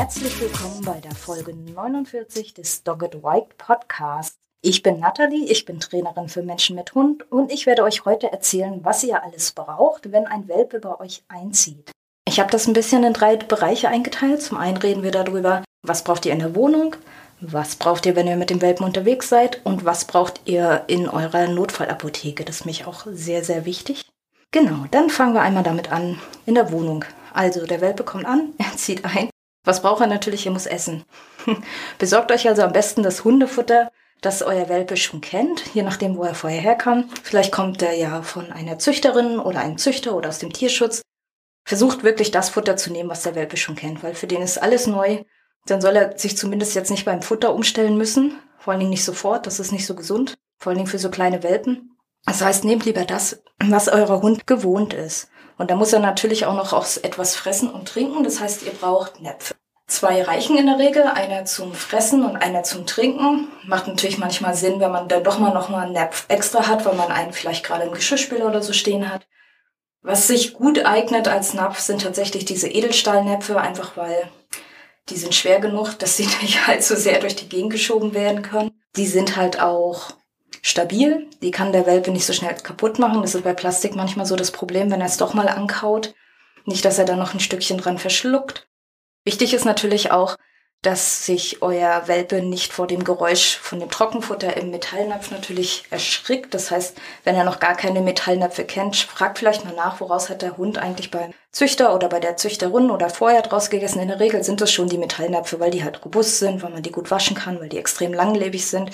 Herzlich willkommen bei der Folge 49 des Dogged White Podcast. Ich bin Nathalie, ich bin Trainerin für Menschen mit Hund und ich werde euch heute erzählen, was ihr alles braucht, wenn ein Welpe bei euch einzieht. Ich habe das ein bisschen in drei Bereiche eingeteilt. Zum einen reden wir darüber, was braucht ihr in der Wohnung, was braucht ihr, wenn ihr mit dem Welpen unterwegs seid und was braucht ihr in eurer Notfallapotheke. Das ist mich auch sehr, sehr wichtig. Genau, dann fangen wir einmal damit an in der Wohnung. Also der Welpe kommt an, er zieht ein. Was braucht er natürlich? Er muss essen. Besorgt euch also am besten das Hundefutter, das euer Welpe schon kennt, je nachdem, wo er vorher herkam. Vielleicht kommt er ja von einer Züchterin oder einem Züchter oder aus dem Tierschutz. Versucht wirklich das Futter zu nehmen, was der Welpe schon kennt, weil für den ist alles neu. Dann soll er sich zumindest jetzt nicht beim Futter umstellen müssen. Vor allen Dingen nicht sofort, das ist nicht so gesund. Vor allen Dingen für so kleine Welpen. Das heißt, nehmt lieber das, was eurer Hund gewohnt ist. Und da muss er natürlich auch noch aus etwas fressen und trinken. Das heißt, ihr braucht Näpfe. Zwei reichen in der Regel, einer zum Fressen und einer zum Trinken. Macht natürlich manchmal Sinn, wenn man dann doch mal noch mal einen Napf extra hat, weil man einen vielleicht gerade im Geschirrspüler oder so stehen hat. Was sich gut eignet als Napf sind tatsächlich diese Edelstahlnäpfe, einfach weil die sind schwer genug, dass sie nicht allzu sehr durch die Gegend geschoben werden können. Die sind halt auch stabil. Die kann der Welpe nicht so schnell kaputt machen. Das ist bei Plastik manchmal so das Problem, wenn er es doch mal ankaut. Nicht, dass er dann noch ein Stückchen dran verschluckt. Wichtig ist natürlich auch, dass sich euer Welpe nicht vor dem Geräusch von dem Trockenfutter im Metallnapf natürlich erschrickt. Das heißt, wenn er noch gar keine Metallnäpfe kennt, fragt vielleicht mal nach, woraus hat der Hund eigentlich beim Züchter oder bei der Züchterin oder vorher draus gegessen. In der Regel sind das schon die Metallnäpfe, weil die halt robust sind, weil man die gut waschen kann, weil die extrem langlebig sind.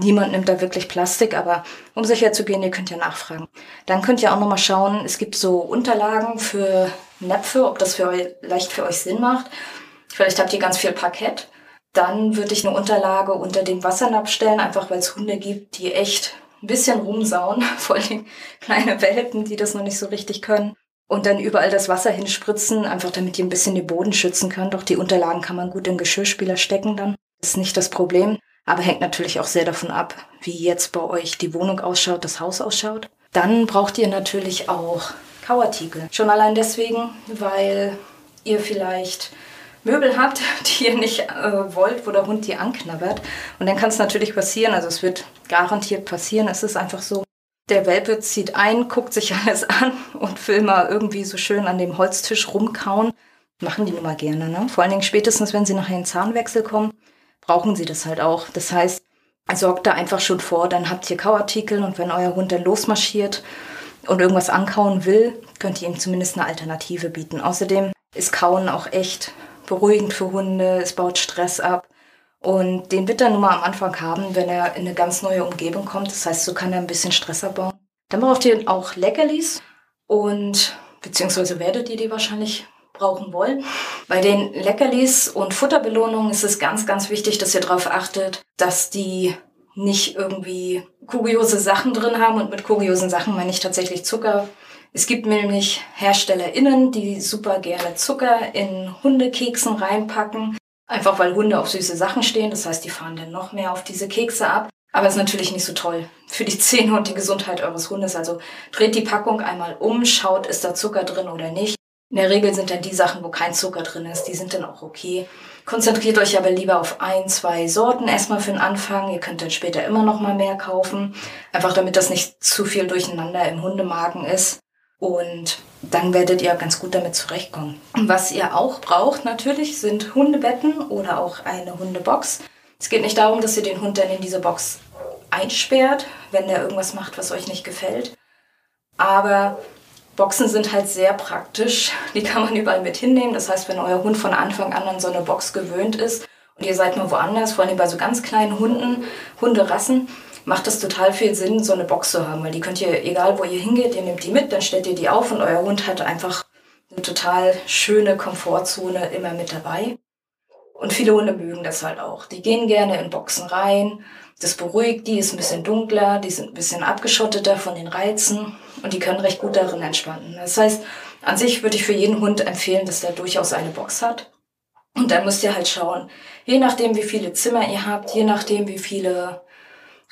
Niemand nimmt da wirklich Plastik, aber um sicher zu gehen, ihr könnt ja nachfragen. Dann könnt ihr auch nochmal schauen, es gibt so Unterlagen für Näpfe, ob das für euch, leicht für euch Sinn macht. Vielleicht habt ihr ganz viel Parkett. Dann würde ich eine Unterlage unter den Wassernapf stellen, einfach weil es Hunde gibt, die echt ein bisschen rumsauen, vor allem kleine Welpen, die das noch nicht so richtig können. Und dann überall das Wasser hinspritzen, einfach damit ihr ein bisschen den Boden schützen könnt. Auch die Unterlagen kann man gut in Geschirrspüler stecken dann. Das ist nicht das Problem aber hängt natürlich auch sehr davon ab, wie jetzt bei euch die Wohnung ausschaut, das Haus ausschaut. Dann braucht ihr natürlich auch Kauartikel. Schon allein deswegen, weil ihr vielleicht Möbel habt, die ihr nicht äh, wollt, wo der Hund die anknabbert. Und dann kann es natürlich passieren, also es wird garantiert passieren, es ist einfach so, der Welpe zieht ein, guckt sich alles an und will mal irgendwie so schön an dem Holztisch rumkauen. Machen die nun mal gerne, ne? Vor allen Dingen spätestens, wenn sie nachher in den Zahnwechsel kommen brauchen sie das halt auch. Das heißt, sorgt da einfach schon vor, dann habt ihr Kauartikel und wenn euer Hund dann losmarschiert und irgendwas ankauen will, könnt ihr ihm zumindest eine Alternative bieten. Außerdem ist Kauen auch echt beruhigend für Hunde, es baut Stress ab. Und den wird er nun mal am Anfang haben, wenn er in eine ganz neue Umgebung kommt. Das heißt, so kann er ein bisschen Stress abbauen. Dann braucht ihr auch Leckerlis und beziehungsweise werdet ihr die wahrscheinlich brauchen wollen. Bei den Leckerlis und Futterbelohnungen ist es ganz, ganz wichtig, dass ihr darauf achtet, dass die nicht irgendwie kuriose Sachen drin haben. Und mit kuriosen Sachen meine ich tatsächlich Zucker. Es gibt nämlich HerstellerInnen, die super gerne Zucker in Hundekeksen reinpacken. Einfach weil Hunde auf süße Sachen stehen. Das heißt, die fahren dann noch mehr auf diese Kekse ab. Aber ist natürlich nicht so toll für die Zähne und die Gesundheit eures Hundes. Also dreht die Packung einmal um, schaut, ist da Zucker drin oder nicht. In der Regel sind dann die Sachen, wo kein Zucker drin ist, die sind dann auch okay. Konzentriert euch aber lieber auf ein, zwei Sorten erstmal für den Anfang. Ihr könnt dann später immer noch mal mehr kaufen. Einfach damit das nicht zu viel durcheinander im Hundemagen ist. Und dann werdet ihr ganz gut damit zurechtkommen. Was ihr auch braucht natürlich sind Hundebetten oder auch eine Hundebox. Es geht nicht darum, dass ihr den Hund dann in diese Box einsperrt, wenn der irgendwas macht, was euch nicht gefällt. Aber Boxen sind halt sehr praktisch. Die kann man überall mit hinnehmen. Das heißt, wenn euer Hund von Anfang an an so eine Box gewöhnt ist und ihr seid mal woanders, vor allem bei so ganz kleinen Hunden, Hunderassen, macht es total viel Sinn, so eine Box zu haben. Weil die könnt ihr, egal wo ihr hingeht, ihr nehmt die mit, dann stellt ihr die auf und euer Hund hat einfach Eine total schöne Komfortzone immer mit dabei. Und viele Hunde mögen das halt auch. Die gehen gerne in Boxen rein. Das beruhigt die, ist ein bisschen dunkler, die sind ein bisschen abgeschotteter von den Reizen und die können recht gut darin entspannen. Das heißt, an sich würde ich für jeden Hund empfehlen, dass der durchaus eine Box hat. Und dann müsst ihr halt schauen, je nachdem, wie viele Zimmer ihr habt, je nachdem, wie viele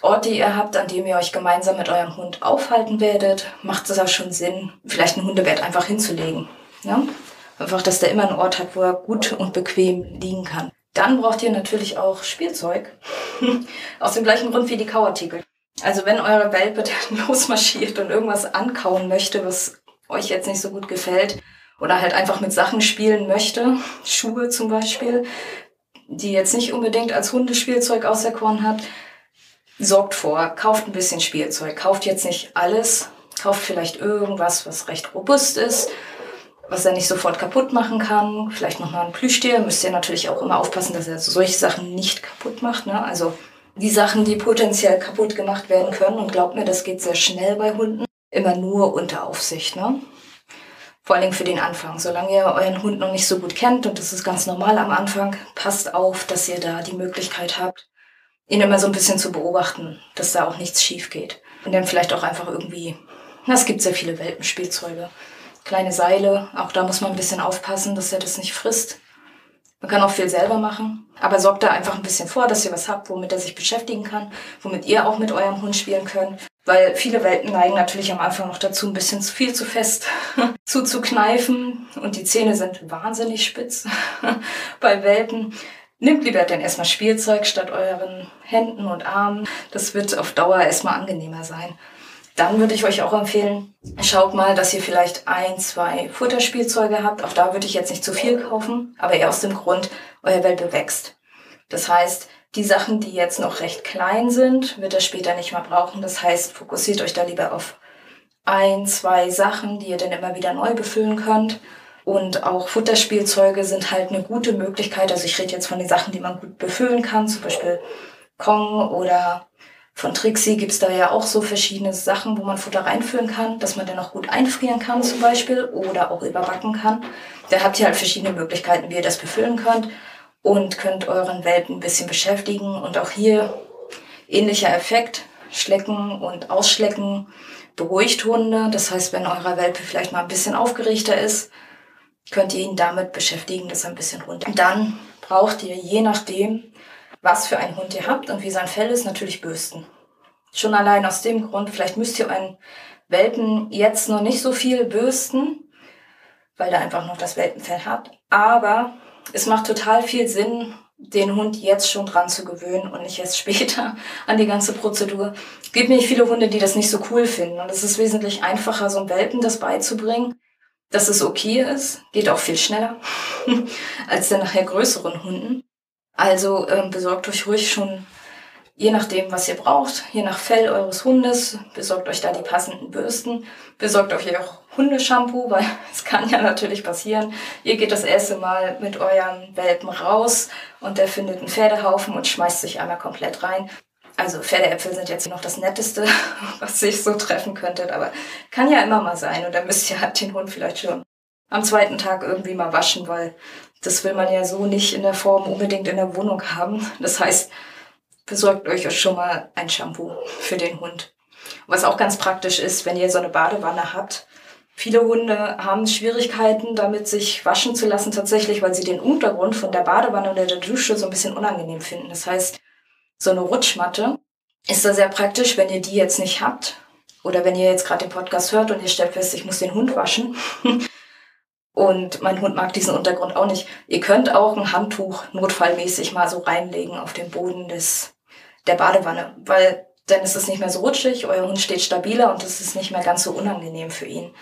Orte ihr habt, an dem ihr euch gemeinsam mit eurem Hund aufhalten werdet, macht es auch schon Sinn, vielleicht ein Hundebett einfach hinzulegen. Ja? Einfach, dass der immer einen Ort hat, wo er gut und bequem liegen kann. Dann braucht ihr natürlich auch Spielzeug. Aus dem gleichen Grund wie die Kauartikel. Also wenn eure Welpe dann losmarschiert und irgendwas ankauen möchte, was euch jetzt nicht so gut gefällt, oder halt einfach mit Sachen spielen möchte, Schuhe zum Beispiel, die jetzt nicht unbedingt als Hundespielzeug auserkoren hat, sorgt vor, kauft ein bisschen Spielzeug, kauft jetzt nicht alles, kauft vielleicht irgendwas, was recht robust ist, was er nicht sofort kaputt machen kann. Vielleicht nochmal ein Plüschtier. Müsst ihr natürlich auch immer aufpassen, dass er solche Sachen nicht kaputt macht. Ne? Also die Sachen, die potenziell kaputt gemacht werden können. Und glaubt mir, das geht sehr schnell bei Hunden. Immer nur unter Aufsicht. Ne? Vor allen Dingen für den Anfang. Solange ihr euren Hund noch nicht so gut kennt, und das ist ganz normal am Anfang, passt auf, dass ihr da die Möglichkeit habt, ihn immer so ein bisschen zu beobachten, dass da auch nichts schief geht. Und dann vielleicht auch einfach irgendwie, es gibt sehr viele Welpenspielzeuge kleine Seile. Auch da muss man ein bisschen aufpassen, dass er das nicht frisst. Man kann auch viel selber machen, aber sorgt da einfach ein bisschen vor, dass ihr was habt, womit er sich beschäftigen kann, womit ihr auch mit eurem Hund spielen könnt. Weil viele Welten neigen natürlich am Anfang noch dazu, ein bisschen zu viel zu fest zuzukneifen und die Zähne sind wahnsinnig spitz bei Welpen. Nehmt lieber dann erstmal Spielzeug statt euren Händen und Armen. Das wird auf Dauer erstmal angenehmer sein. Dann würde ich euch auch empfehlen, schaut mal, dass ihr vielleicht ein, zwei Futterspielzeuge habt. Auch da würde ich jetzt nicht zu viel kaufen, aber eher aus dem Grund, euer Welpe wächst. Das heißt, die Sachen, die jetzt noch recht klein sind, wird er später nicht mehr brauchen. Das heißt, fokussiert euch da lieber auf ein, zwei Sachen, die ihr dann immer wieder neu befüllen könnt. Und auch Futterspielzeuge sind halt eine gute Möglichkeit. Also ich rede jetzt von den Sachen, die man gut befüllen kann, zum Beispiel Kong oder von Trixie gibt's da ja auch so verschiedene Sachen, wo man Futter reinfüllen kann, dass man dann auch gut einfrieren kann zum Beispiel oder auch überbacken kann. Da habt ihr halt verschiedene Möglichkeiten, wie ihr das befüllen könnt und könnt euren Welpen ein bisschen beschäftigen. Und auch hier ähnlicher Effekt, Schlecken und Ausschlecken beruhigt Hunde. Das heißt, wenn eurer Welpe vielleicht mal ein bisschen aufgeregter ist, könnt ihr ihn damit beschäftigen, dass er ein bisschen runter. Dann braucht ihr je nachdem was für einen Hund ihr habt und wie sein Fell ist, natürlich bürsten. Schon allein aus dem Grund, vielleicht müsst ihr einen Welpen jetzt noch nicht so viel bürsten, weil er einfach noch das Welpenfell hat. Aber es macht total viel Sinn, den Hund jetzt schon dran zu gewöhnen und nicht erst später an die ganze Prozedur. Es gibt nicht viele Hunde, die das nicht so cool finden. Und es ist wesentlich einfacher, so einem Welpen das beizubringen, dass es okay ist. Geht auch viel schneller als den nachher größeren Hunden. Also ähm, besorgt euch ruhig schon, je nachdem, was ihr braucht, je nach Fell eures Hundes, besorgt euch da die passenden Bürsten, besorgt euch auch Hundeshampoo, weil es kann ja natürlich passieren. Ihr geht das erste Mal mit eurem Welpen raus und der findet einen Pferdehaufen und schmeißt sich einmal komplett rein. Also Pferdeäpfel sind jetzt noch das Netteste, was sich so treffen könntet, aber kann ja immer mal sein und dann müsst ihr halt den Hund vielleicht schon am zweiten Tag irgendwie mal waschen, weil das will man ja so nicht in der Form unbedingt in der Wohnung haben. Das heißt, besorgt euch schon mal ein Shampoo für den Hund. Was auch ganz praktisch ist, wenn ihr so eine Badewanne habt. Viele Hunde haben Schwierigkeiten damit, sich waschen zu lassen, tatsächlich, weil sie den Untergrund von der Badewanne oder der Dusche so ein bisschen unangenehm finden. Das heißt, so eine Rutschmatte ist da sehr praktisch, wenn ihr die jetzt nicht habt. Oder wenn ihr jetzt gerade den Podcast hört und ihr stellt fest, ich muss den Hund waschen, Und mein Hund mag diesen Untergrund auch nicht. Ihr könnt auch ein Handtuch notfallmäßig mal so reinlegen auf den Boden des, der Badewanne, weil dann ist es nicht mehr so rutschig, euer Hund steht stabiler und es ist nicht mehr ganz so unangenehm für ihn.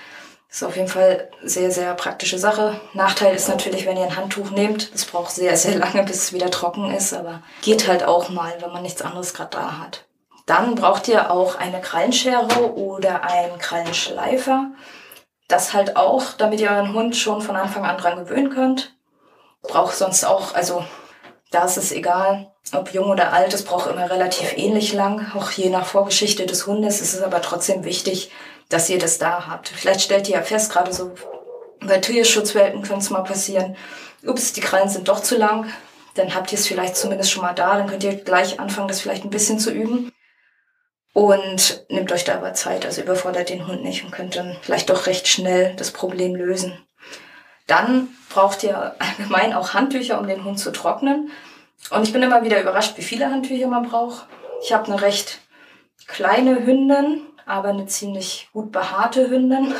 Das ist auf jeden Fall sehr, sehr praktische Sache. Nachteil ist natürlich, wenn ihr ein Handtuch nehmt, es braucht sehr, sehr lange, bis es wieder trocken ist, aber geht halt auch mal, wenn man nichts anderes gerade da hat. Dann braucht ihr auch eine Krallenschere oder einen Krallenschleifer. Das halt auch, damit ihr euren Hund schon von Anfang an dran gewöhnen könnt. Braucht sonst auch, also da ist es egal, ob jung oder alt, es braucht immer relativ ähnlich lang, auch je nach Vorgeschichte des Hundes. Es ist aber trotzdem wichtig, dass ihr das da habt. Vielleicht stellt ihr ja fest, gerade so Bei Tierschutzwelpen könnte es mal passieren, ups, die Krallen sind doch zu lang. Dann habt ihr es vielleicht zumindest schon mal da. Dann könnt ihr gleich anfangen, das vielleicht ein bisschen zu üben. Und nehmt euch da aber Zeit, also überfordert den Hund nicht und könnt dann vielleicht doch recht schnell das Problem lösen. Dann braucht ihr allgemein auch Handtücher, um den Hund zu trocknen. Und ich bin immer wieder überrascht, wie viele Handtücher man braucht. Ich habe eine recht kleine Hündin, aber eine ziemlich gut behaarte Hündin.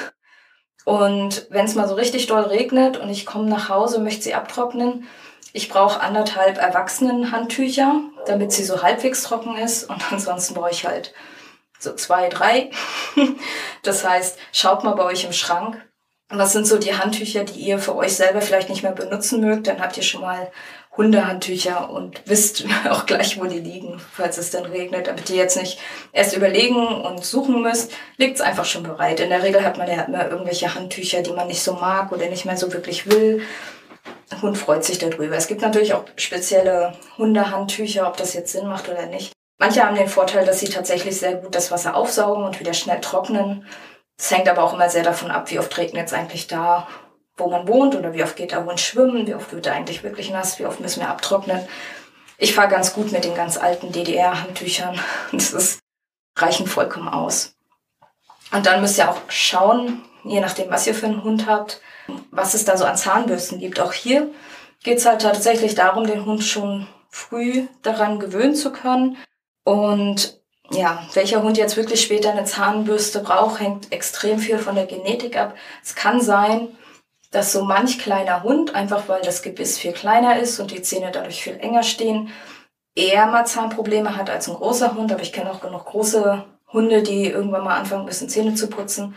Und wenn es mal so richtig doll regnet und ich komme nach Hause, möchte sie abtrocknen, ich brauche anderthalb Erwachsenenhandtücher, damit sie so halbwegs trocken ist. Und ansonsten brauche ich halt so zwei, drei. Das heißt, schaut mal bei euch im Schrank. Was sind so die Handtücher, die ihr für euch selber vielleicht nicht mehr benutzen mögt? Dann habt ihr schon mal Hundehandtücher und wisst auch gleich, wo die liegen, falls es dann regnet, damit ihr jetzt nicht erst überlegen und suchen müsst, liegt es einfach schon bereit. In der Regel hat man ja immer irgendwelche Handtücher, die man nicht so mag oder nicht mehr so wirklich will. Hund freut sich darüber. Es gibt natürlich auch spezielle Hundehandtücher, ob das jetzt Sinn macht oder nicht. Manche haben den Vorteil, dass sie tatsächlich sehr gut das Wasser aufsaugen und wieder schnell trocknen. Es hängt aber auch immer sehr davon ab, wie oft regnet es eigentlich da wo man wohnt oder wie oft geht der Hund schwimmen, wie oft wird er eigentlich wirklich nass, wie oft müssen wir abtrocknen. Ich fahre ganz gut mit den ganz alten DDR-Handtüchern. Das ist, reichen vollkommen aus. Und dann müsst ihr auch schauen, je nachdem, was ihr für einen Hund habt, was es da so an Zahnbürsten gibt. Auch hier geht es halt tatsächlich darum, den Hund schon früh daran gewöhnen zu können. Und ja, welcher Hund jetzt wirklich später eine Zahnbürste braucht, hängt extrem viel von der Genetik ab. Es kann sein, dass so manch kleiner Hund, einfach weil das Gebiss viel kleiner ist und die Zähne dadurch viel enger stehen, eher mal Zahnprobleme hat als ein großer Hund. Aber ich kenne auch genug große Hunde, die irgendwann mal anfangen, ein bisschen Zähne zu putzen.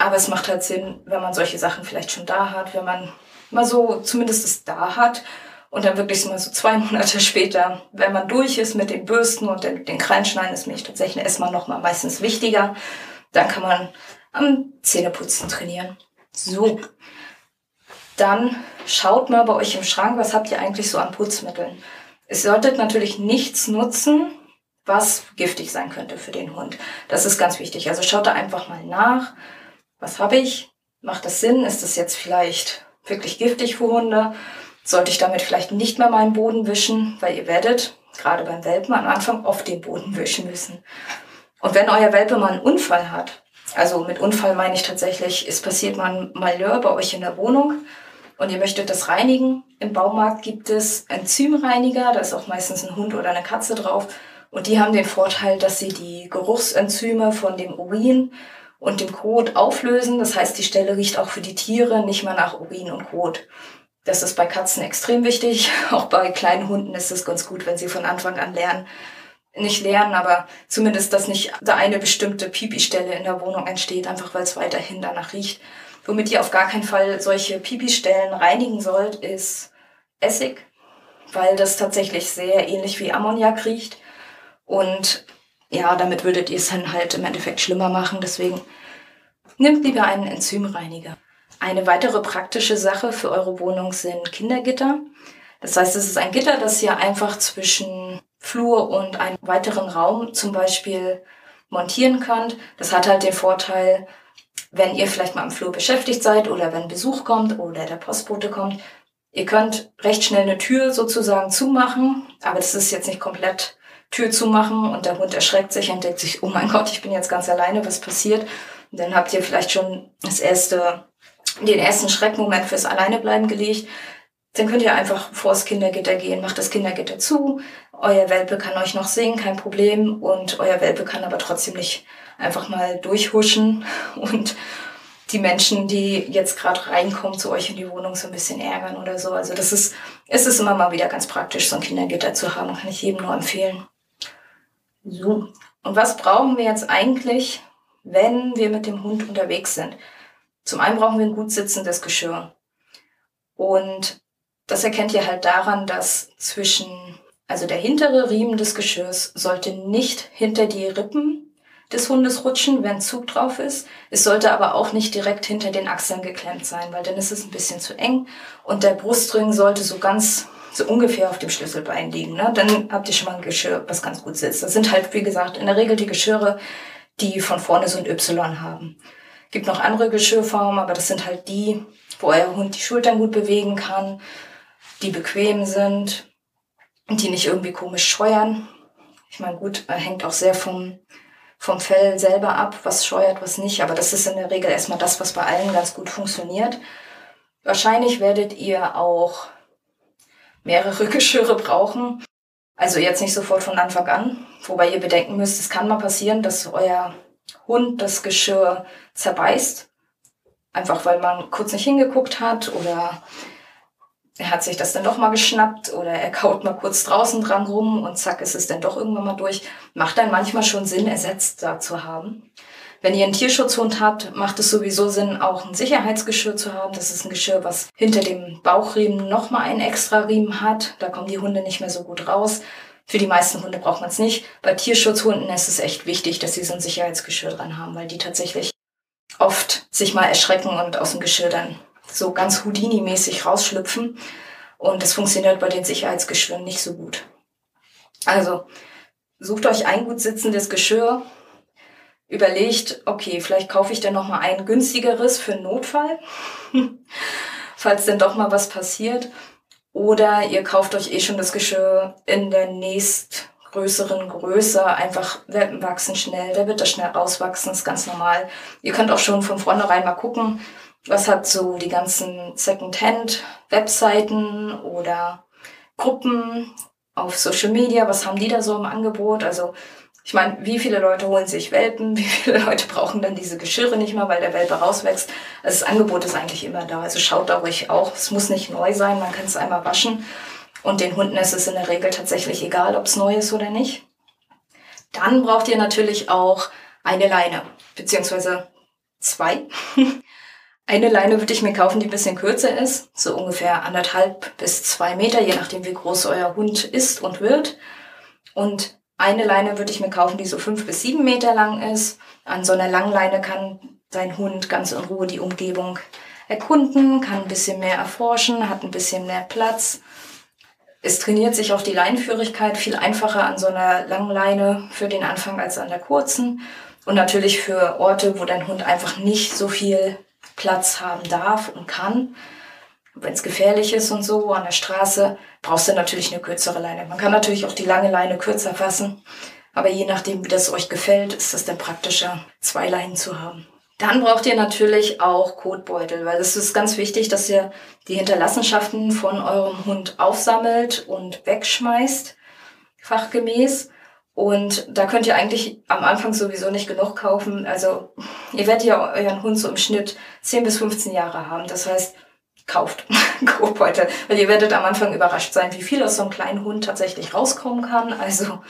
Aber es macht halt Sinn, wenn man solche Sachen vielleicht schon da hat, wenn man mal so zumindest es da hat und dann wirklich mal so zwei Monate später, wenn man durch ist mit den Bürsten und den, den Kreinschneiden, ist mir tatsächlich erstmal nochmal meistens wichtiger. Dann kann man am Zähneputzen trainieren. So, dann schaut mal bei euch im Schrank, was habt ihr eigentlich so an Putzmitteln. Es solltet natürlich nichts nutzen, was giftig sein könnte für den Hund. Das ist ganz wichtig. Also schaut da einfach mal nach. Was habe ich? Macht das Sinn? Ist das jetzt vielleicht wirklich giftig für Hunde? Sollte ich damit vielleicht nicht mehr meinen Boden wischen? Weil ihr werdet, gerade beim Welpen, am Anfang oft den Boden wischen müssen. Und wenn euer Welpe mal einen Unfall hat, also mit Unfall meine ich tatsächlich, es passiert mal ein Malheur bei euch in der Wohnung und ihr möchtet das reinigen, im Baumarkt gibt es Enzymreiniger, da ist auch meistens ein Hund oder eine Katze drauf. Und die haben den Vorteil, dass sie die Geruchsenzyme von dem Urin und dem Kot auflösen. Das heißt, die Stelle riecht auch für die Tiere nicht mehr nach Urin und Kot. Das ist bei Katzen extrem wichtig. Auch bei kleinen Hunden ist es ganz gut, wenn sie von Anfang an lernen, nicht lernen, aber zumindest, dass nicht da eine bestimmte Pipi-Stelle in der Wohnung entsteht, einfach weil es weiterhin danach riecht. Womit ihr auf gar keinen Fall solche Pipi-Stellen reinigen sollt, ist Essig, weil das tatsächlich sehr ähnlich wie Ammoniak riecht. Und ja, damit würdet ihr es dann halt im Endeffekt schlimmer machen. Deswegen nehmt lieber einen Enzymreiniger. Eine weitere praktische Sache für eure Wohnung sind Kindergitter. Das heißt, es ist ein Gitter, das ihr einfach zwischen Flur und einem weiteren Raum zum Beispiel montieren könnt. Das hat halt den Vorteil, wenn ihr vielleicht mal am Flur beschäftigt seid oder wenn Besuch kommt oder der Postbote kommt. Ihr könnt recht schnell eine Tür sozusagen zumachen, aber das ist jetzt nicht komplett Tür zumachen und der Hund erschreckt sich und denkt sich, oh mein Gott, ich bin jetzt ganz alleine, was passiert? Und dann habt ihr vielleicht schon das erste, den ersten Schreckmoment fürs Alleinebleiben gelegt. Dann könnt ihr einfach vors Kindergitter gehen, macht das Kindergitter zu. Euer Welpe kann euch noch sehen, kein Problem. Und euer Welpe kann aber trotzdem nicht einfach mal durchhuschen und die Menschen, die jetzt gerade reinkommen zu euch in die Wohnung, so ein bisschen ärgern oder so. Also das ist, es ist immer mal wieder ganz praktisch, so ein Kindergitter zu haben, kann ich jedem nur empfehlen. So. Und was brauchen wir jetzt eigentlich, wenn wir mit dem Hund unterwegs sind? Zum einen brauchen wir ein gut sitzendes Geschirr. Und das erkennt ihr halt daran, dass zwischen, also der hintere Riemen des Geschirrs sollte nicht hinter die Rippen des Hundes rutschen, wenn Zug drauf ist. Es sollte aber auch nicht direkt hinter den Achseln geklemmt sein, weil dann ist es ein bisschen zu eng. Und der Brustring sollte so ganz, so ungefähr auf dem Schlüsselbein liegen. Ne? Dann habt ihr schon mal ein Geschirr, was ganz gut sitzt. Das sind halt, wie gesagt, in der Regel die Geschirre, die von vorne so ein Y haben. Gibt noch andere Geschirrformen, aber das sind halt die, wo euer Hund die Schultern gut bewegen kann, die bequem sind und die nicht irgendwie komisch scheuern. Ich meine, gut, hängt auch sehr vom, vom Fell selber ab, was scheuert, was nicht, aber das ist in der Regel erstmal das, was bei allen ganz gut funktioniert. Wahrscheinlich werdet ihr auch mehrere Geschirre brauchen. Also jetzt nicht sofort von Anfang an, wobei ihr bedenken müsst, es kann mal passieren, dass euer Hund das Geschirr zerbeißt. Einfach weil man kurz nicht hingeguckt hat oder er hat sich das dann doch mal geschnappt oder er kaut mal kurz draußen dran rum und zack ist es dann doch irgendwann mal durch. Macht dann manchmal schon Sinn, ersetzt da zu haben. Wenn ihr einen Tierschutzhund habt, macht es sowieso Sinn, auch ein Sicherheitsgeschirr zu haben. Das ist ein Geschirr, was hinter dem Bauchriemen nochmal einen extra Riemen hat. Da kommen die Hunde nicht mehr so gut raus. Für die meisten Hunde braucht man es nicht. Bei Tierschutzhunden ist es echt wichtig, dass sie so ein Sicherheitsgeschirr dran haben, weil die tatsächlich oft sich mal erschrecken und aus dem Geschirr dann so ganz Houdini-mäßig rausschlüpfen. Und das funktioniert bei den Sicherheitsgeschirren nicht so gut. Also sucht euch ein gut sitzendes Geschirr, überlegt, okay, vielleicht kaufe ich dann noch mal ein günstigeres für einen Notfall, falls denn doch mal was passiert. Oder ihr kauft euch eh schon das Geschirr in der nächstgrößeren Größe. Einfach, Welpen wachsen schnell, der wird das schnell rauswachsen, ist ganz normal. Ihr könnt auch schon von vornherein mal gucken, was hat so die ganzen Secondhand-Webseiten oder Gruppen auf Social Media, was haben die da so im Angebot? Also ich meine, wie viele Leute holen sich Welpen, wie viele Leute brauchen dann diese Geschirre nicht mehr, weil der Welpe rauswächst. Also das Angebot ist eigentlich immer da. Also schaut da ruhig auch. Es muss nicht neu sein, man kann es einmal waschen. Und den Hunden ist es in der Regel tatsächlich egal, ob es neu ist oder nicht. Dann braucht ihr natürlich auch eine Leine, beziehungsweise zwei. eine Leine würde ich mir kaufen, die ein bisschen kürzer ist, so ungefähr anderthalb bis zwei Meter, je nachdem wie groß euer Hund ist und wird. Und eine Leine würde ich mir kaufen, die so fünf bis sieben Meter lang ist. An so einer Langleine kann dein Hund ganz in Ruhe die Umgebung erkunden, kann ein bisschen mehr erforschen, hat ein bisschen mehr Platz. Es trainiert sich auch die Leinenführigkeit viel einfacher an so einer langen Leine für den Anfang als an der kurzen. Und natürlich für Orte, wo dein Hund einfach nicht so viel Platz haben darf und kann wenn es gefährlich ist und so an der Straße, brauchst du natürlich eine kürzere Leine. Man kann natürlich auch die lange Leine kürzer fassen, aber je nachdem, wie das euch gefällt, ist es dann praktischer, zwei Leinen zu haben. Dann braucht ihr natürlich auch Kotbeutel, weil es ist ganz wichtig, dass ihr die Hinterlassenschaften von eurem Hund aufsammelt und wegschmeißt, fachgemäß. Und da könnt ihr eigentlich am Anfang sowieso nicht genug kaufen. Also ihr werdet ja euren Hund so im Schnitt 10 bis 15 Jahre haben. Das heißt, kauft Kotbeutel, weil ihr werdet am Anfang überrascht sein, wie viel aus so einem kleinen Hund tatsächlich rauskommen kann. Also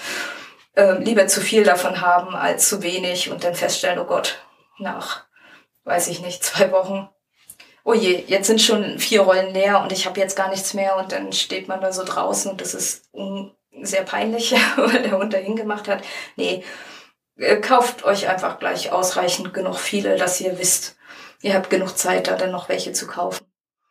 äh, lieber zu viel davon haben als zu wenig und dann feststellen, oh Gott, nach, weiß ich nicht, zwei Wochen, oh je, jetzt sind schon vier Rollen leer und ich habe jetzt gar nichts mehr und dann steht man da so draußen und das ist sehr peinlich, weil der Hund dahin gemacht hat. Nee, äh, kauft euch einfach gleich ausreichend genug viele, dass ihr wisst, ihr habt genug Zeit, da dann noch welche zu kaufen.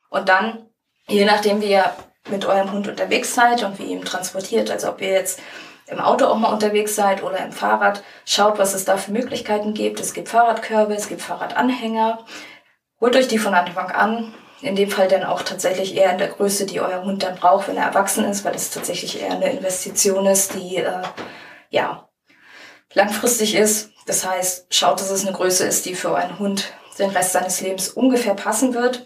Und dann, je nachdem, wie ihr mit eurem Hund unterwegs seid und wie ihr ihn transportiert, also ob ihr jetzt im Auto auch mal unterwegs seid oder im Fahrrad, schaut, was es da für Möglichkeiten gibt. Es gibt Fahrradkörbe, es gibt Fahrradanhänger. Holt euch die von Anfang an. In dem Fall dann auch tatsächlich eher in der Größe, die euer Hund dann braucht, wenn er erwachsen ist, weil es tatsächlich eher eine Investition ist, die äh, ja langfristig ist. Das heißt, schaut, dass es eine Größe ist, die für euren Hund den Rest seines Lebens ungefähr passen wird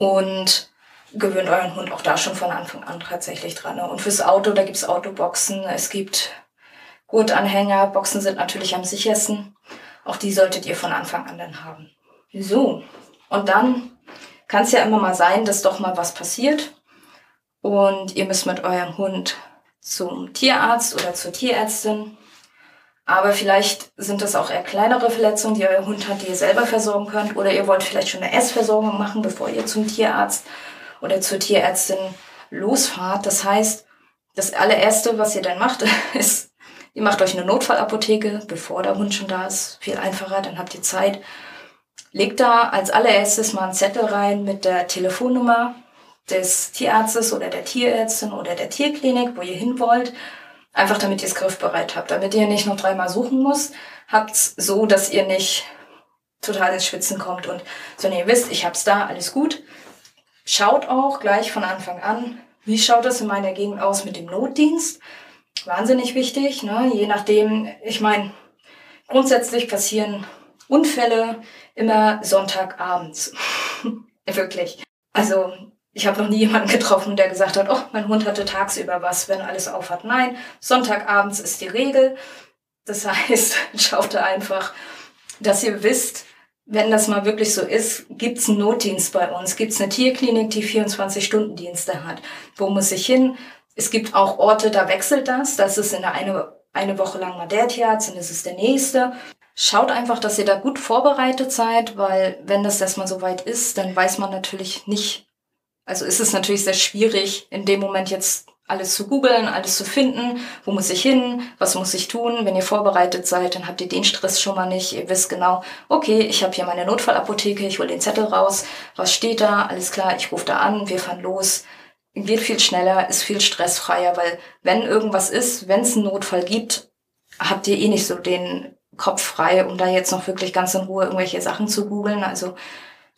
und gewöhnt euren Hund auch da schon von Anfang an tatsächlich dran. Ne? Und fürs Auto, da gibt's Autoboxen, es gibt Gurtanhänger, Boxen sind natürlich am sichersten. Auch die solltet ihr von Anfang an dann haben. So, und dann kann es ja immer mal sein, dass doch mal was passiert und ihr müsst mit eurem Hund zum Tierarzt oder zur Tierärztin aber vielleicht sind das auch eher kleinere Verletzungen, die euer Hund hat, die ihr selber versorgen könnt. Oder ihr wollt vielleicht schon eine Essversorgung machen, bevor ihr zum Tierarzt oder zur Tierärztin losfahrt. Das heißt, das allererste, was ihr dann macht, ist, ihr macht euch eine Notfallapotheke, bevor der Hund schon da ist. Viel einfacher, dann habt ihr Zeit. Legt da als allererstes mal einen Zettel rein mit der Telefonnummer des Tierarztes oder der Tierärztin oder der Tierklinik, wo ihr hin wollt Einfach damit ihr es griffbereit habt, damit ihr nicht noch dreimal suchen muss. Habt's so, dass ihr nicht total ins Schwitzen kommt und so, ihr wisst, ich hab's da, alles gut. Schaut auch gleich von Anfang an, wie schaut das in meiner Gegend aus mit dem Notdienst? Wahnsinnig wichtig, ne? je nachdem, ich meine, grundsätzlich passieren Unfälle immer Sonntagabends. Wirklich. Also ich habe noch nie jemanden getroffen, der gesagt hat, oh, mein Hund hatte tagsüber was, wenn alles auf hat. Nein, Sonntagabends ist die Regel. Das heißt, schaut einfach, dass ihr wisst, wenn das mal wirklich so ist, gibt's einen Notdienst bei uns. Gibt's eine Tierklinik, die 24-Stunden-Dienste hat. Wo muss ich hin? Es gibt auch Orte, da wechselt das. Das ist in der eine, eine Woche lang mal der Tierarzt und das ist der nächste. Schaut einfach, dass ihr da gut vorbereitet seid, weil wenn das erstmal so weit ist, dann weiß man natürlich nicht, also ist es natürlich sehr schwierig, in dem Moment jetzt alles zu googeln, alles zu finden, wo muss ich hin, was muss ich tun. Wenn ihr vorbereitet seid, dann habt ihr den Stress schon mal nicht. Ihr wisst genau, okay, ich habe hier meine Notfallapotheke, ich hole den Zettel raus, was steht da, alles klar, ich rufe da an, wir fahren los. Geht viel schneller, ist viel stressfreier, weil wenn irgendwas ist, wenn es einen Notfall gibt, habt ihr eh nicht so den Kopf frei, um da jetzt noch wirklich ganz in Ruhe irgendwelche Sachen zu googeln. Also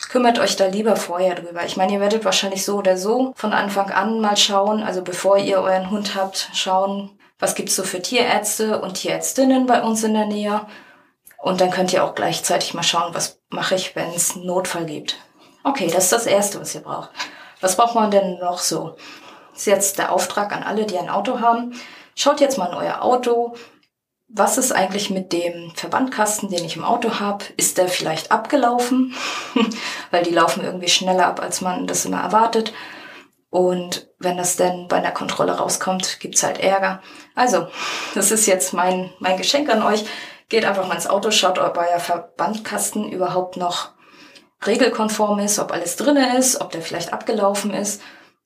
kümmert euch da lieber vorher drüber. Ich meine, ihr werdet wahrscheinlich so oder so von Anfang an mal schauen, also bevor ihr euren Hund habt, schauen, was gibt's so für Tierärzte und Tierärztinnen bei uns in der Nähe. Und dann könnt ihr auch gleichzeitig mal schauen, was mache ich, wenn es einen Notfall gibt. Okay, das ist das Erste, was ihr braucht. Was braucht man denn noch so? Das ist jetzt der Auftrag an alle, die ein Auto haben. Schaut jetzt mal in euer Auto, was ist eigentlich mit dem Verbandkasten, den ich im Auto habe? Ist der vielleicht abgelaufen? Weil die laufen irgendwie schneller ab, als man das immer erwartet. Und wenn das denn bei einer Kontrolle rauskommt, gibt's halt Ärger. Also, das ist jetzt mein, mein Geschenk an euch. Geht einfach mal ins Auto, schaut, ob euer Verbandkasten überhaupt noch regelkonform ist, ob alles drinne ist, ob der vielleicht abgelaufen ist.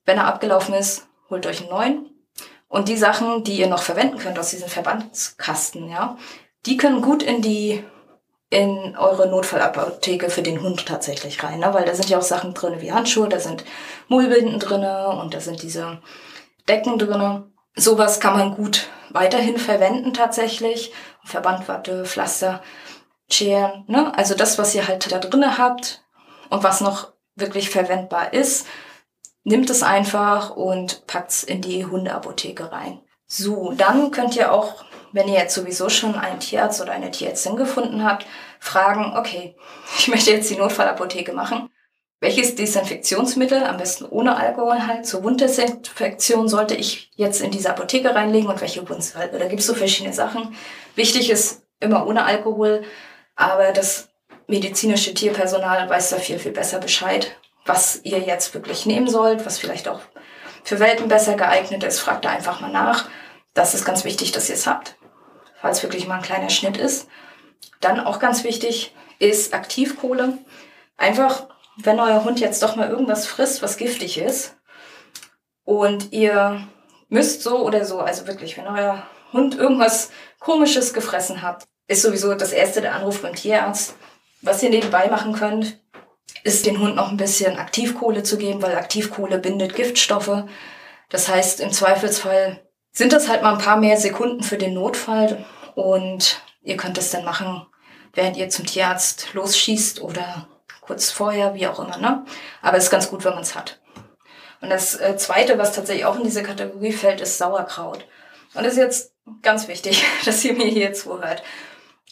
Wenn er abgelaufen ist, holt euch einen neuen und die Sachen, die ihr noch verwenden könnt aus diesem Verbandskasten, ja, die können gut in die in eure Notfallapotheke für den Hund tatsächlich rein, ne? weil da sind ja auch Sachen drin wie Handschuhe, da sind Mullbinden drinne und da sind diese Decken drinne. Sowas kann man gut weiterhin verwenden tatsächlich. Verbandwatte, Pflaster, Scheren, ne? Also das, was ihr halt da drinne habt und was noch wirklich verwendbar ist, nimmt es einfach und packt es in die Hundeapotheke rein. So, dann könnt ihr auch, wenn ihr jetzt sowieso schon einen Tierarzt oder eine Tierärztin gefunden habt, fragen, okay, ich möchte jetzt die Notfallapotheke machen. Welches Desinfektionsmittel, am besten ohne Alkohol halt, zur Wunddesinfektion sollte ich jetzt in diese Apotheke reinlegen und welche Wundsalbe? Da gibt's so verschiedene Sachen. Wichtig ist immer ohne Alkohol, aber das medizinische Tierpersonal weiß da viel, viel besser Bescheid was ihr jetzt wirklich nehmen sollt, was vielleicht auch für Welpen besser geeignet ist, fragt da einfach mal nach. Das ist ganz wichtig, dass ihr es habt, falls wirklich mal ein kleiner Schnitt ist. Dann auch ganz wichtig ist Aktivkohle. Einfach, wenn euer Hund jetzt doch mal irgendwas frisst, was giftig ist und ihr müsst so oder so, also wirklich, wenn euer Hund irgendwas Komisches gefressen hat, ist sowieso das erste der Anruf beim Tierarzt. Was ihr nebenbei machen könnt, ist den Hund noch ein bisschen Aktivkohle zu geben, weil Aktivkohle bindet Giftstoffe. Das heißt, im Zweifelsfall sind das halt mal ein paar mehr Sekunden für den Notfall und ihr könnt das dann machen, während ihr zum Tierarzt losschießt oder kurz vorher, wie auch immer. Ne? Aber es ist ganz gut, wenn man es hat. Und das äh, Zweite, was tatsächlich auch in diese Kategorie fällt, ist Sauerkraut. Und das ist jetzt ganz wichtig, dass ihr mir hier zuhört.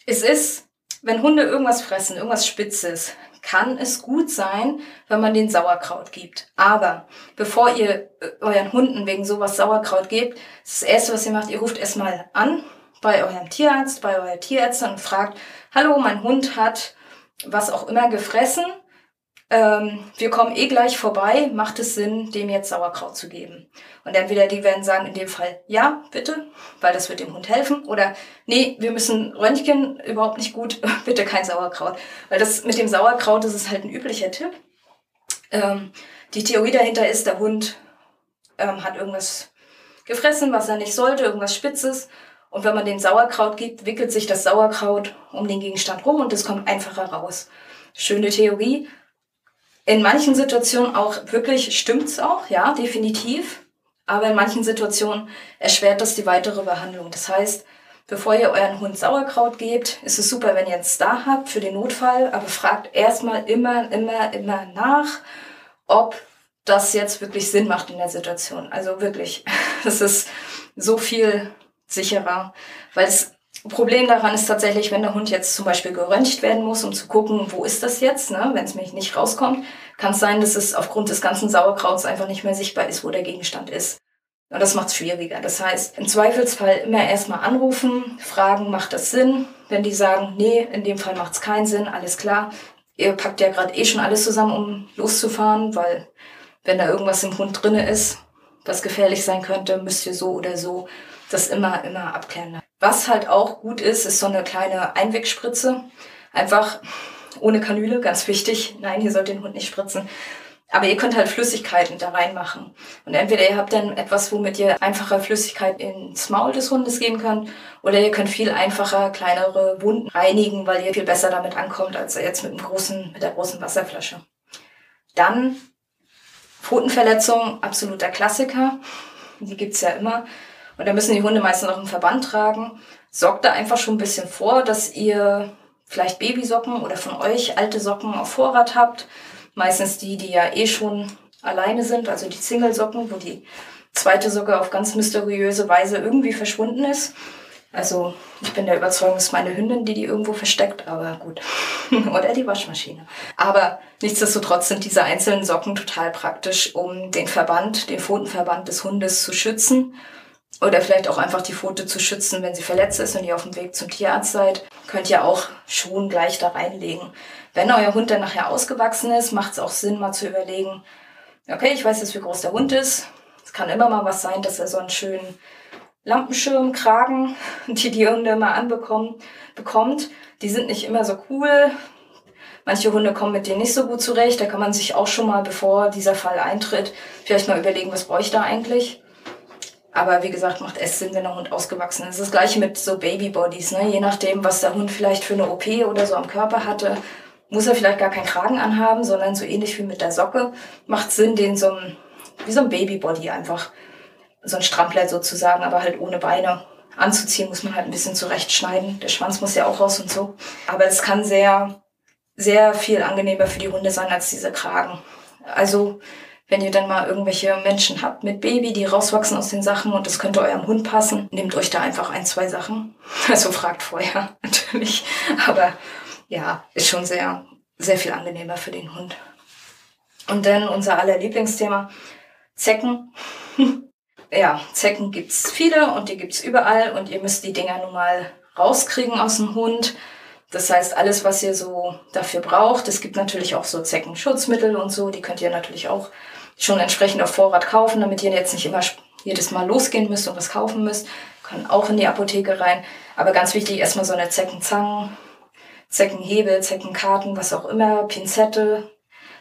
Es ist, wenn Hunde irgendwas fressen, irgendwas Spitzes, kann es gut sein, wenn man den Sauerkraut gibt. Aber bevor ihr äh, euren Hunden wegen sowas Sauerkraut gebt, das erste, was ihr macht, ihr ruft erstmal an bei eurem Tierarzt, bei eurer Tierärztin und fragt, hallo, mein Hund hat was auch immer gefressen ähm, wir kommen eh gleich vorbei, macht es Sinn, dem jetzt Sauerkraut zu geben? Und entweder die werden sagen in dem Fall, ja, bitte, weil das wird dem Hund helfen, oder nee, wir müssen Röntgen, überhaupt nicht gut, bitte kein Sauerkraut. Weil das mit dem Sauerkraut, das ist halt ein üblicher Tipp. Ähm, die Theorie dahinter ist, der Hund ähm, hat irgendwas gefressen, was er nicht sollte, irgendwas Spitzes. Und wenn man dem Sauerkraut gibt, wickelt sich das Sauerkraut um den Gegenstand rum und es kommt einfacher raus. Schöne Theorie, in manchen Situationen auch wirklich stimmt's auch, ja, definitiv. Aber in manchen Situationen erschwert das die weitere Behandlung. Das heißt, Bevor ihr euren Hund Sauerkraut gebt, ist es super, wenn ihr es da habt für den Notfall, aber fragt erstmal immer, immer, immer nach, ob das jetzt wirklich Sinn macht in der Situation. Also wirklich, es ist so viel sicherer, weil das Problem daran ist tatsächlich, wenn der Hund jetzt zum Beispiel geröntgt werden muss, um zu gucken, wo ist das jetzt, ne? wenn es mich nicht rauskommt, kann es sein, dass es aufgrund des ganzen Sauerkrauts einfach nicht mehr sichtbar ist, wo der Gegenstand ist. Und das macht es schwieriger. Das heißt, im Zweifelsfall immer erstmal anrufen, fragen, macht das Sinn? Wenn die sagen, nee, in dem Fall macht es keinen Sinn, alles klar. Ihr packt ja gerade eh schon alles zusammen, um loszufahren, weil wenn da irgendwas im Hund drinne ist, was gefährlich sein könnte, müsst ihr so oder so das immer, immer abklären. Was halt auch gut ist, ist so eine kleine Einwegspritze. Einfach ohne Kanüle, ganz wichtig. Nein, ihr sollt den Hund nicht spritzen. Aber ihr könnt halt Flüssigkeiten da reinmachen. Und entweder ihr habt dann etwas, womit ihr einfacher Flüssigkeit ins Maul des Hundes geben könnt, oder ihr könnt viel einfacher kleinere Wunden reinigen, weil ihr viel besser damit ankommt, als jetzt mit, einem großen, mit der großen Wasserflasche. Dann Pfotenverletzung, absoluter Klassiker. Die gibt's ja immer. Und da müssen die Hunde meistens noch einen Verband tragen. Sorgt da einfach schon ein bisschen vor, dass ihr vielleicht Babysocken oder von euch alte Socken auf Vorrat habt Meistens die, die ja eh schon alleine sind, also die Single-Socken, wo die zweite Socke auf ganz mysteriöse Weise irgendwie verschwunden ist. Also ich bin der Überzeugung, es ist meine Hündin, die die irgendwo versteckt, aber gut. Oder die Waschmaschine. Aber nichtsdestotrotz sind diese einzelnen Socken total praktisch, um den Verband, den Pfotenverband des Hundes zu schützen. Oder vielleicht auch einfach die Pfote zu schützen, wenn sie verletzt ist und ihr auf dem Weg zum Tierarzt seid. Könnt ihr auch schon gleich da reinlegen. Wenn euer Hund dann nachher ausgewachsen ist, macht es auch Sinn, mal zu überlegen, okay, ich weiß jetzt, wie groß der Hund ist. Es kann immer mal was sein, dass er so einen schönen Lampenschirmkragen, die die Hunde mal anbekommen, bekommt. Die sind nicht immer so cool. Manche Hunde kommen mit denen nicht so gut zurecht. Da kann man sich auch schon mal, bevor dieser Fall eintritt, vielleicht mal überlegen, was brauche ich da eigentlich. Aber wie gesagt, macht es Sinn, wenn der Hund ausgewachsen ist. Das gleiche mit so Babybodies. Ne? Je nachdem, was der Hund vielleicht für eine OP oder so am Körper hatte, muss er vielleicht gar keinen Kragen anhaben, sondern so ähnlich wie mit der Socke. Macht Sinn, den so ein, wie so ein Babybody einfach, so ein Strampler sozusagen, aber halt ohne Beine anzuziehen, muss man halt ein bisschen zurechtschneiden. Der Schwanz muss ja auch raus und so. Aber es kann sehr, sehr viel angenehmer für die Hunde sein als diese Kragen. Also, wenn ihr dann mal irgendwelche Menschen habt mit Baby, die rauswachsen aus den Sachen und das könnte eurem Hund passen, nehmt euch da einfach ein, zwei Sachen. Also fragt vorher natürlich. Aber ja, ist schon sehr, sehr viel angenehmer für den Hund. Und dann unser aller Lieblingsthema, Zecken. ja, Zecken gibt's viele und die gibt's überall und ihr müsst die Dinger nun mal rauskriegen aus dem Hund. Das heißt, alles, was ihr so dafür braucht, es gibt natürlich auch so Zeckenschutzmittel und so, die könnt ihr natürlich auch schon entsprechend auf Vorrat kaufen, damit ihr jetzt nicht immer jedes Mal losgehen müsst und was kaufen müsst. Können auch in die Apotheke rein. Aber ganz wichtig, erstmal so eine Zeckenzange, Zeckenhebel, Zeckenkarten, was auch immer, Pinzette,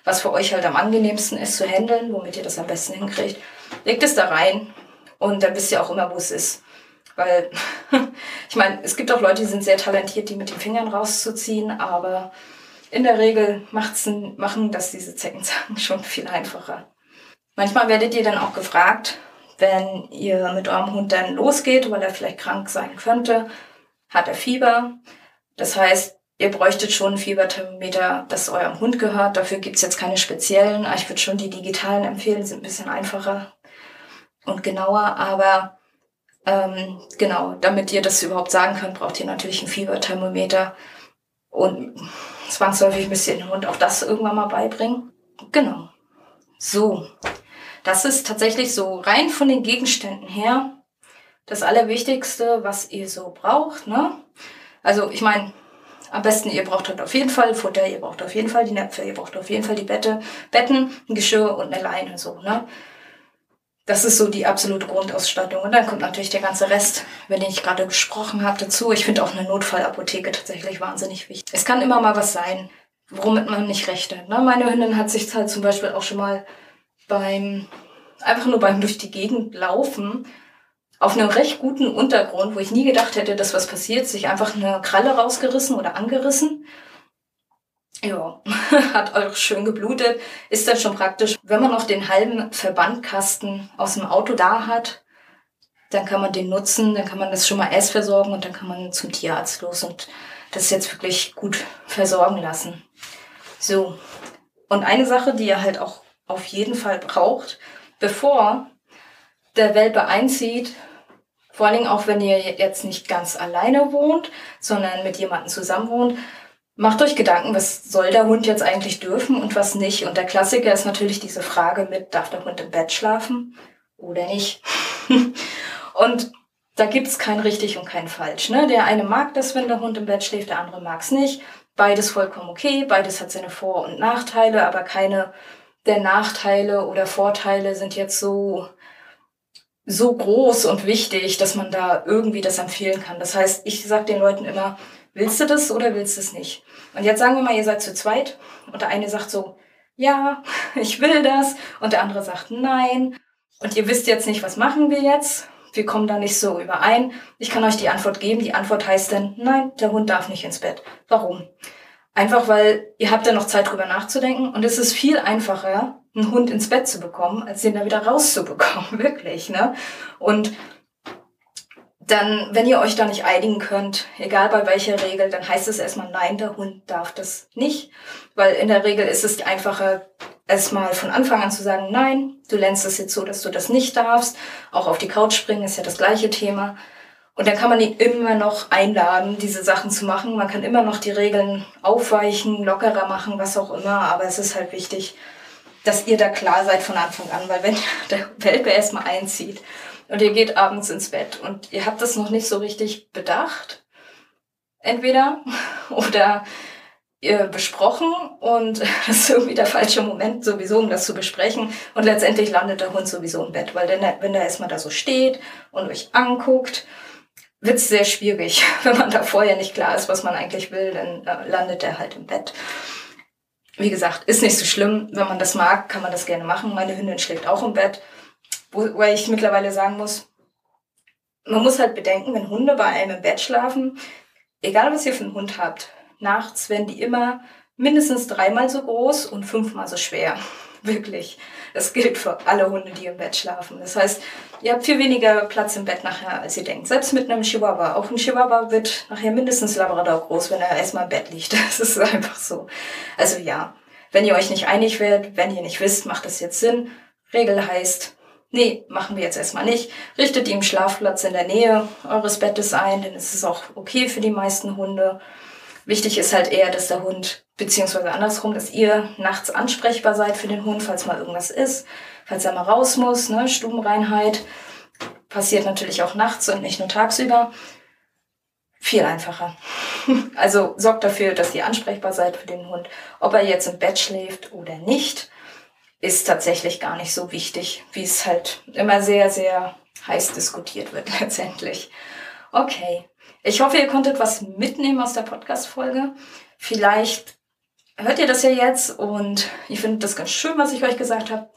was für euch halt am angenehmsten ist zu handeln, womit ihr das am besten hinkriegt. Legt es da rein und dann wisst ihr auch immer, wo es ist. Weil, ich meine, es gibt auch Leute, die sind sehr talentiert, die mit den Fingern rauszuziehen, aber in der Regel macht's, machen das diese Zeckenzangen schon viel einfacher. Manchmal werdet ihr dann auch gefragt, wenn ihr mit eurem Hund dann losgeht, weil er vielleicht krank sein könnte, hat er Fieber. Das heißt, ihr bräuchtet schon einen Fieberthermometer, das eurem Hund gehört. Dafür gibt's jetzt keine speziellen. Ich würde schon die digitalen empfehlen, sind ein bisschen einfacher und genauer. Aber ähm, genau, damit ihr das überhaupt sagen könnt, braucht ihr natürlich ein Fieberthermometer. Und zwangsläufig müsst ihr den Hund auch das irgendwann mal beibringen. Genau. So, das ist tatsächlich so rein von den Gegenständen her das Allerwichtigste, was ihr so braucht. Ne? Also ich meine, am besten, ihr braucht halt auf jeden Fall Futter, ihr braucht auf jeden Fall die Näpfe, ihr braucht auf jeden Fall die Bette, Betten, ein Geschirr und eine Leine, so, ne? Das ist so die absolute Grundausstattung. Und dann kommt natürlich der ganze Rest, wenn ich gerade gesprochen habe, dazu. Ich finde auch eine Notfallapotheke tatsächlich wahnsinnig wichtig. Es kann immer mal was sein, womit man nicht rechnet. Ne? Meine Hündin hat sich halt zum Beispiel auch schon mal beim, einfach nur beim durch die Gegend laufen, auf einem recht guten Untergrund, wo ich nie gedacht hätte, dass was passiert, sich einfach eine Kralle rausgerissen oder angerissen. Ja, hat auch schön geblutet. Ist dann schon praktisch, wenn man noch den halben Verbandkasten aus dem Auto da hat, dann kann man den nutzen, dann kann man das schon mal erst versorgen und dann kann man zum Tierarzt los und das jetzt wirklich gut versorgen lassen. So. Und eine Sache, die ihr halt auch auf jeden Fall braucht, bevor der Welpe einzieht, vor allen Dingen auch wenn ihr jetzt nicht ganz alleine wohnt, sondern mit jemandem zusammen wohnt, macht euch Gedanken, was soll der Hund jetzt eigentlich dürfen und was nicht. Und der Klassiker ist natürlich diese Frage mit, darf der Hund im Bett schlafen oder nicht? und da gibt's kein richtig und kein falsch. Ne? Der eine mag das, wenn der Hund im Bett schläft, der andere mag's nicht. Beides vollkommen okay, beides hat seine Vor- und Nachteile, aber keine der Nachteile oder Vorteile sind jetzt so so groß und wichtig, dass man da irgendwie das empfehlen kann. Das heißt, ich sage den Leuten immer, willst du das oder willst du es nicht? Und jetzt sagen wir mal, ihr seid zu zweit und der eine sagt so, ja, ich will das und der andere sagt nein und ihr wisst jetzt nicht, was machen wir jetzt? Wir kommen da nicht so überein. Ich kann euch die Antwort geben. Die Antwort heißt dann, nein, der Hund darf nicht ins Bett. Warum? Einfach weil ihr habt ja noch Zeit drüber nachzudenken und es ist viel einfacher, einen Hund ins Bett zu bekommen, als den da wieder rauszubekommen, wirklich, ne? Und dann, wenn ihr euch da nicht einigen könnt, egal bei welcher Regel, dann heißt es erstmal nein, der Hund darf das nicht, weil in der Regel ist es einfacher, erstmal von Anfang an zu sagen, nein, du lernst es jetzt so, dass du das nicht darfst. Auch auf die Couch springen ist ja das gleiche Thema. Und dann kann man ihn immer noch einladen, diese Sachen zu machen. Man kann immer noch die Regeln aufweichen, lockerer machen, was auch immer. Aber es ist halt wichtig, dass ihr da klar seid von Anfang an, weil wenn der Welpe erstmal einzieht und ihr geht abends ins Bett und ihr habt das noch nicht so richtig bedacht, entweder oder ihr besprochen und das ist irgendwie der falsche Moment sowieso, um das zu besprechen. Und letztendlich landet der Hund sowieso im Bett, weil der, wenn der erstmal da so steht und euch anguckt, wird es sehr schwierig. Wenn man da vorher nicht klar ist, was man eigentlich will, dann äh, landet er halt im Bett. Wie gesagt, ist nicht so schlimm. Wenn man das mag, kann man das gerne machen. Meine Hündin schlägt auch im Bett. Wobei ich mittlerweile sagen muss, man muss halt bedenken, wenn Hunde bei einem im Bett schlafen, egal was ihr für einen Hund habt, nachts werden die immer mindestens dreimal so groß und fünfmal so schwer. Wirklich. Das gilt für alle Hunde, die im Bett schlafen. Das heißt, ihr habt viel weniger Platz im Bett nachher, als ihr denkt. Selbst mit einem Chihuahua. Auch ein Chihuahua wird nachher mindestens Labrador groß, wenn er erstmal im Bett liegt. Das ist einfach so. Also ja, wenn ihr euch nicht einig werdet, wenn ihr nicht wisst, macht das jetzt Sinn. Regel heißt, nee, machen wir jetzt erstmal nicht. Richtet ihm Schlafplatz in der Nähe eures Bettes ein, denn es ist auch okay für die meisten Hunde. Wichtig ist halt eher, dass der Hund, beziehungsweise andersrum, dass ihr nachts ansprechbar seid für den Hund, falls mal irgendwas ist, falls er mal raus muss, ne, Stubenreinheit. Passiert natürlich auch nachts und nicht nur tagsüber. Viel einfacher. Also sorgt dafür, dass ihr ansprechbar seid für den Hund. Ob er jetzt im Bett schläft oder nicht, ist tatsächlich gar nicht so wichtig, wie es halt immer sehr, sehr heiß diskutiert wird letztendlich. Okay. Ich hoffe, ihr konntet was mitnehmen aus der Podcast-Folge. Vielleicht hört ihr das ja jetzt und ich finde das ganz schön, was ich euch gesagt habe.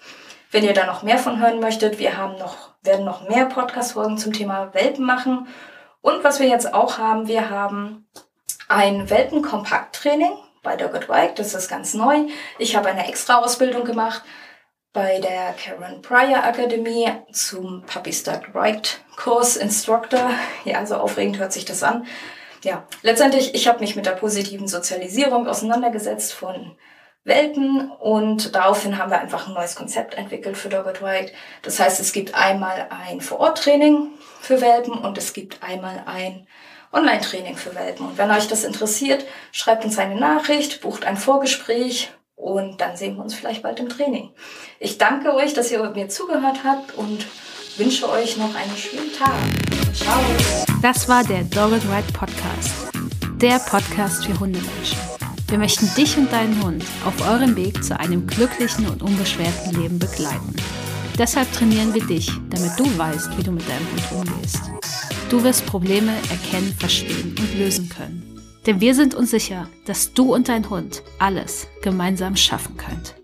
Wenn ihr da noch mehr von hören möchtet, wir haben noch, werden noch mehr Podcast-Folgen zum Thema Welpen machen. Und was wir jetzt auch haben, wir haben ein Welpen-Kompakt-Training bei Dogged Wike. Das ist ganz neu. Ich habe eine extra Ausbildung gemacht bei der Karen Pryor Akademie zum Puppy Start Right Kurs Instructor. Ja, so aufregend hört sich das an. Ja, letztendlich, ich habe mich mit der positiven Sozialisierung auseinandergesetzt von Welpen und daraufhin haben wir einfach ein neues Konzept entwickelt für Dogged White. Das heißt, es gibt einmal ein Vor-Ort-Training für Welpen und es gibt einmal ein Online-Training für Welpen. Und wenn euch das interessiert, schreibt uns eine Nachricht, bucht ein Vorgespräch und dann sehen wir uns vielleicht bald im Training. Ich danke euch, dass ihr mir zugehört habt und wünsche euch noch einen schönen Tag. Ciao. Das war der Dogged Ride Podcast. Der Podcast für Hundemenschen. Wir möchten dich und deinen Hund auf eurem Weg zu einem glücklichen und unbeschwerten Leben begleiten. Deshalb trainieren wir dich, damit du weißt, wie du mit deinem Hund umgehst. Du wirst Probleme erkennen, verstehen und lösen können. Denn wir sind uns sicher, dass du und dein Hund alles gemeinsam schaffen könnt.